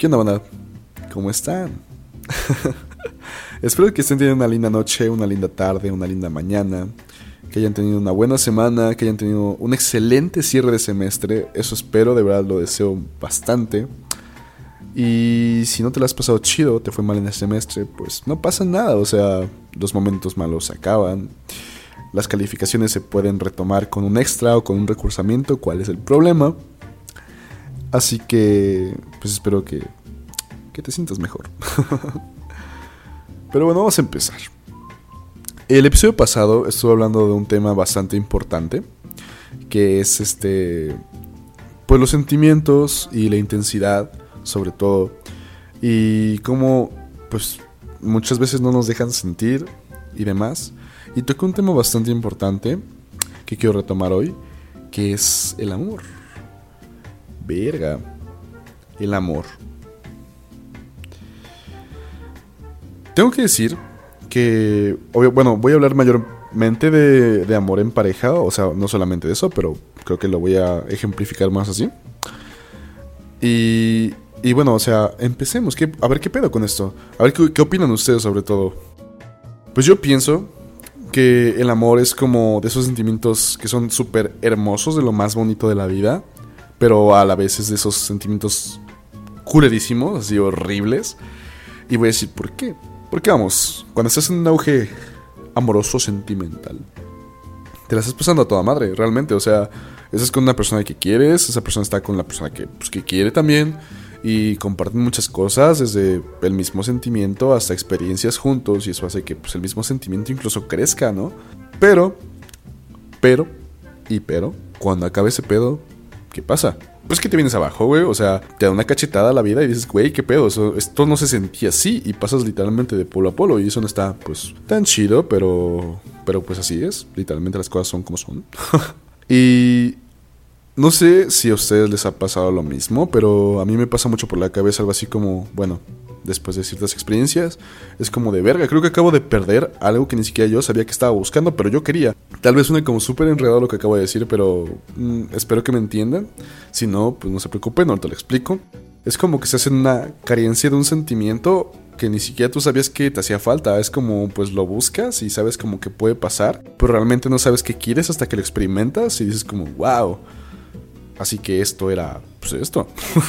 ¿Qué onda, banda? ¿Cómo están? Espero que estén teniendo una linda noche, una linda tarde, una linda mañana, que hayan tenido una buena semana, que hayan tenido un excelente cierre de semestre. Eso espero, de verdad lo deseo bastante. Y si no te lo has pasado chido, te fue mal en el semestre, pues no pasa nada. O sea, los momentos malos se acaban. Las calificaciones se pueden retomar con un extra o con un recursamiento. ¿Cuál es el problema? Así que, pues espero que, que te sientas mejor. Pero bueno, vamos a empezar. El episodio pasado estuve hablando de un tema bastante importante, que es este, pues los sentimientos y la intensidad, sobre todo, y cómo, pues, muchas veces no nos dejan sentir y demás. Y toqué un tema bastante importante que quiero retomar hoy, que es el amor. Verga. El amor. Tengo que decir que, bueno, voy a hablar mayormente de, amor en pareja, o sea, no solamente de eso, pero creo que lo voy a ejemplificar más así. Y, y bueno, o sea, empecemos. a ver qué pedo con esto. A ver qué, qué opinan ustedes sobre todo. Pues yo pienso que el amor es como de esos sentimientos que son súper hermosos, de lo más bonito de la vida pero a la vez es de esos sentimientos culerísimos, así horribles. Y voy a decir, ¿por qué? Porque vamos, cuando estás en un auge amoroso sentimental, te la estás pasando a toda madre, realmente. O sea, estás con una persona que quieres, esa persona está con la persona que, pues, que quiere también. Y comparten muchas cosas, desde el mismo sentimiento hasta experiencias juntos. Y eso hace que pues, el mismo sentimiento incluso crezca, ¿no? Pero, pero, y pero, cuando acabe ese pedo, ¿qué pasa? Pues que te vienes abajo, güey. O sea, te da una cachetada a la vida y dices, güey, ¿qué pedo? esto no se sentía así. Y pasas literalmente de polo a polo. Y eso no está, pues, tan chido, pero. Pero pues así es. Literalmente las cosas son como son. y. No sé si a ustedes les ha pasado lo mismo, pero a mí me pasa mucho por la cabeza algo así como, bueno, después de ciertas experiencias. Es como de verga, creo que acabo de perder algo que ni siquiera yo sabía que estaba buscando, pero yo quería. Tal vez suene como súper enredado lo que acabo de decir, pero mm, espero que me entiendan. Si no, pues no se preocupen, te lo explico. Es como que se hace una carencia de un sentimiento que ni siquiera tú sabías que te hacía falta. Es como, pues lo buscas y sabes como que puede pasar, pero realmente no sabes qué quieres hasta que lo experimentas y dices como, wow. Así que esto era, pues esto.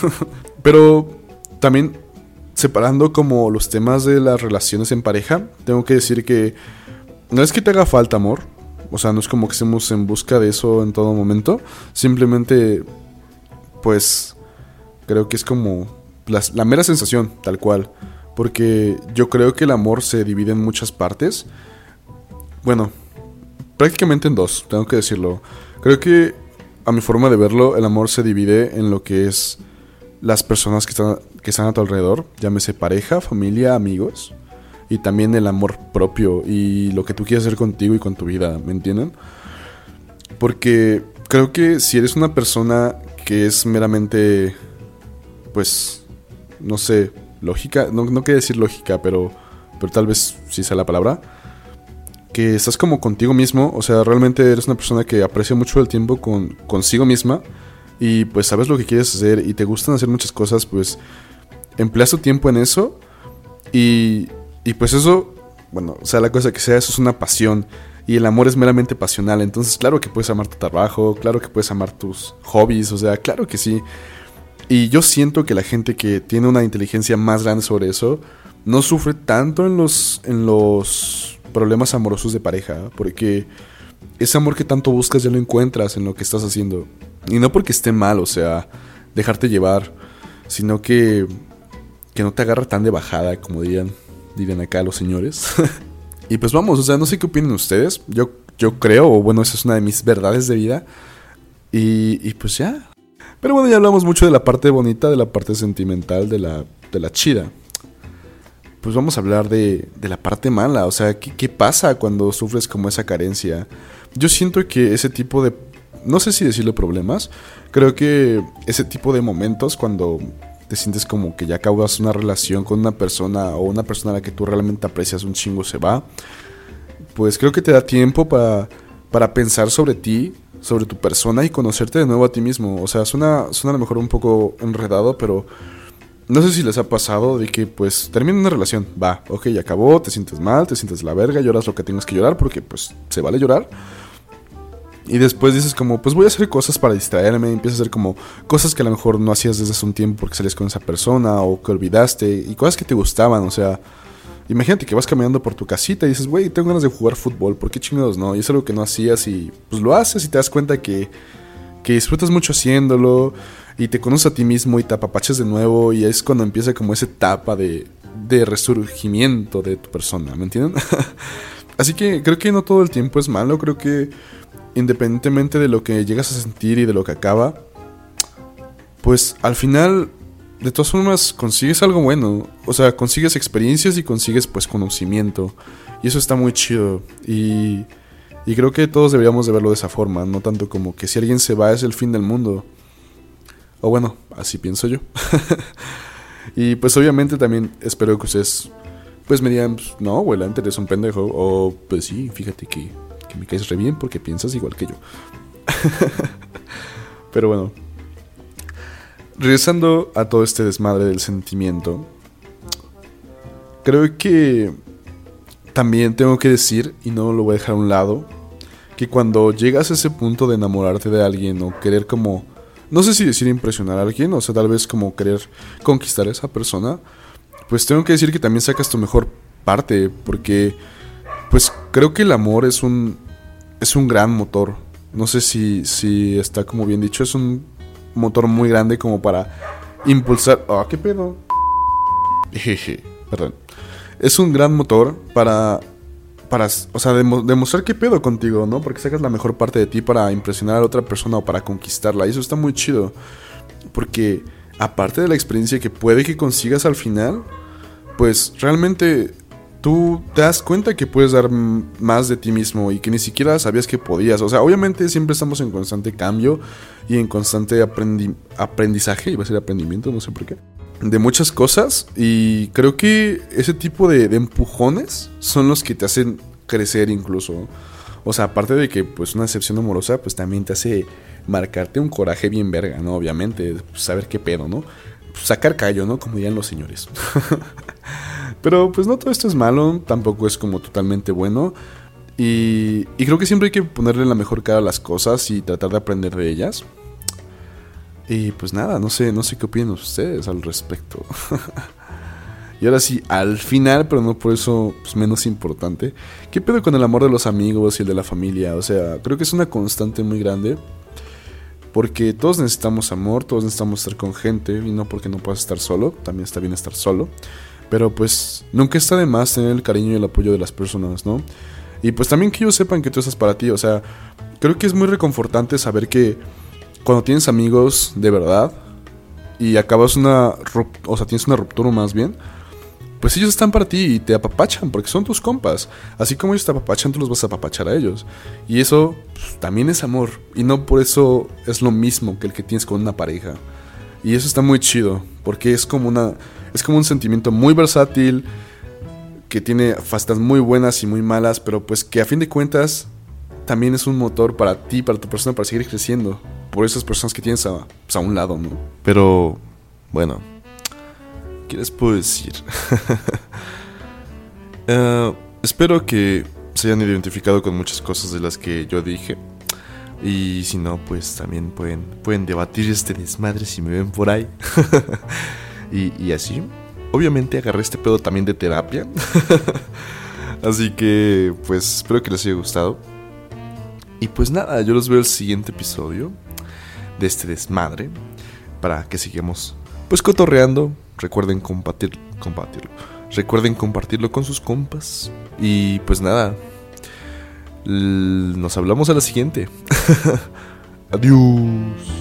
pero también separando como los temas de las relaciones en pareja, tengo que decir que no es que te haga falta amor, o sea, no es como que estemos en busca de eso en todo momento, simplemente pues creo que es como la, mera sensación, tal cual, porque yo creo que el amor se divide en muchas partes, bueno, prácticamente en dos, tengo que decirlo, creo que a mi forma de verlo, el amor se divide en lo que es las personas que están, que están a tu alrededor, llámese pareja, familia, amigos, y también el amor propio y lo que tú quieres hacer contigo y con tu vida, ¿me entienden? Porque creo que si eres una persona que es meramente, pues, no sé, lógica, no, no quiero decir lógica, pero, pero tal vez sí sea la palabra, que estás como contigo mismo, o sea, realmente eres una persona que aprecia mucho el tiempo con, consigo misma y pues sabes lo que quieres hacer y te gustan hacer muchas cosas, pues empleas tu tiempo en eso y, y pues eso, bueno, sea la cosa que sea, eso es una pasión y el amor es meramente pasional, entonces claro que puedes amar tu trabajo, claro que puedes amar tus hobbies, o sea, claro que sí. Y yo siento que la gente que tiene una inteligencia más grande sobre eso no sufre tanto en los, en los problemas amorosos de pareja, porque ese amor que tanto buscas ya lo encuentras en lo que estás haciendo. Y no porque esté mal, o sea, dejarte llevar, sino que, que no te agarra tan de bajada, como dirían, dirían acá los señores. y pues vamos, o sea, no sé qué opinan ustedes. Yo, yo creo, o bueno, esa es una de mis verdades de vida. Y, y pues ya. Pero bueno, ya hablamos mucho de la parte bonita, de la parte sentimental, de la, de la chida. Pues vamos a hablar de, de la parte mala, o sea, ¿qué, ¿qué pasa cuando sufres como esa carencia? Yo siento que ese tipo de no sé si decirle problemas, creo que ese tipo de momentos cuando te sientes como que ya acabas una relación con una persona o una persona a la que tú realmente aprecias un chingo se va, pues creo que te da tiempo para, para pensar sobre ti, sobre tu persona y conocerte de nuevo a ti mismo. O sea, suena, suena a lo mejor un poco enredado, pero no sé si les ha pasado de que pues termina una relación, va, ok, acabó, te sientes mal, te sientes la verga, lloras lo que tengas que llorar porque pues se vale llorar. Y después dices como, pues voy a hacer cosas para distraerme, empiezas a hacer como cosas que a lo mejor no hacías desde hace un tiempo porque salías con esa persona o que olvidaste y cosas que te gustaban, o sea, imagínate que vas caminando por tu casita y dices, güey, tengo ganas de jugar fútbol, ¿por qué chingados no? Y es algo que no hacías y pues lo haces y te das cuenta que, que disfrutas mucho haciéndolo y te conoces a ti mismo y te apapachas de nuevo y es cuando empieza como esa etapa de, de resurgimiento de tu persona, ¿me entienden? Así que creo que no todo el tiempo es malo, creo que independientemente de lo que llegas a sentir y de lo que acaba, pues al final, de todas formas, consigues algo bueno. O sea, consigues experiencias y consigues pues conocimiento. Y eso está muy chido. Y, y creo que todos deberíamos de verlo de esa forma, no tanto como que si alguien se va es el fin del mundo. O bueno, así pienso yo. y pues obviamente también espero que ustedes pues me digan, pues, no, abuela, eres un pendejo. O pues sí, fíjate que que me caes re bien porque piensas igual que yo. Pero bueno. Regresando a todo este desmadre del sentimiento. Creo que también tengo que decir, y no lo voy a dejar a un lado, que cuando llegas a ese punto de enamorarte de alguien o querer como, no sé si decir impresionar a alguien, o sea, tal vez como querer conquistar a esa persona, pues tengo que decir que también sacas tu mejor parte, porque pues creo que el amor es un, es un gran motor. No sé si, si está como bien dicho, es un motor muy grande como para impulsar... Ah, qué pedo. Jeje, perdón. Es un gran motor para para, o sea, demostrar qué pedo contigo, ¿no? Porque sacas la mejor parte de ti para impresionar a otra persona o para conquistarla. Y eso está muy chido. Porque aparte de la experiencia que puede que consigas al final, pues realmente tú te das cuenta que puedes dar más de ti mismo y que ni siquiera sabías que podías. O sea, obviamente siempre estamos en constante cambio y en constante aprendizaje, iba a ser aprendimiento, no sé por qué, de muchas cosas. Y creo que ese tipo de, empujones son los que te hacen crecer incluso. O sea, aparte de que pues una excepción amorosa, pues también te hace marcarte un coraje bien verga, ¿no? Obviamente, saber qué pedo, ¿no? Sacar callo, ¿no? Como dirían los señores. Pero pues no todo esto es malo, tampoco es como totalmente bueno. Y, creo que siempre hay que ponerle la mejor cara a las cosas y tratar de aprender de ellas. Y pues nada, no sé, no sé qué opinan ustedes al respecto. y ahora sí, al final, pero no por eso pues, menos importante, ¿qué pedo con el amor de los amigos y el de la familia? O sea, creo que es una constante muy grande. Porque todos necesitamos amor, todos necesitamos estar con gente y no porque no puedas estar solo, también está bien estar solo. Pero pues nunca está de más tener el cariño y el apoyo de las personas, ¿no? Y pues también que ellos sepan que tú estás para ti, o sea, creo que es muy reconfortante saber que cuando tienes amigos de verdad y acabas una, o sea, tienes una ruptura más bien, pues ellos están para ti y te apapachan porque son tus compas. Así como ellos te apapachan, tú los vas a apapachar a ellos. Y eso pues, también es amor. Y no por eso es lo mismo que el que tienes con una pareja. Y eso está muy chido, porque es como una es como un sentimiento muy versátil que tiene facetas muy buenas y muy malas, pero pues que a fin de cuentas también es un motor para ti, para tu persona, para seguir creciendo. Por esas personas que tienes a, pues, un lado, ¿no? Pero, bueno, ¿qué les puedo decir? uh, espero que se hayan identificado con muchas cosas de las que yo dije. Y si no, pues también pueden, pueden debatir este desmadre si me ven por ahí. y, así. Obviamente agarré este pedo también de terapia. así que, pues espero que les haya gustado. Y pues nada, yo los veo el siguiente episodio de este desmadre. Para que sigamos, pues cotorreando. Recuerden compartir, compartirlo. Recuerden compartirlo con sus compas. Y pues nada, nos hablamos a la siguiente. Adiós.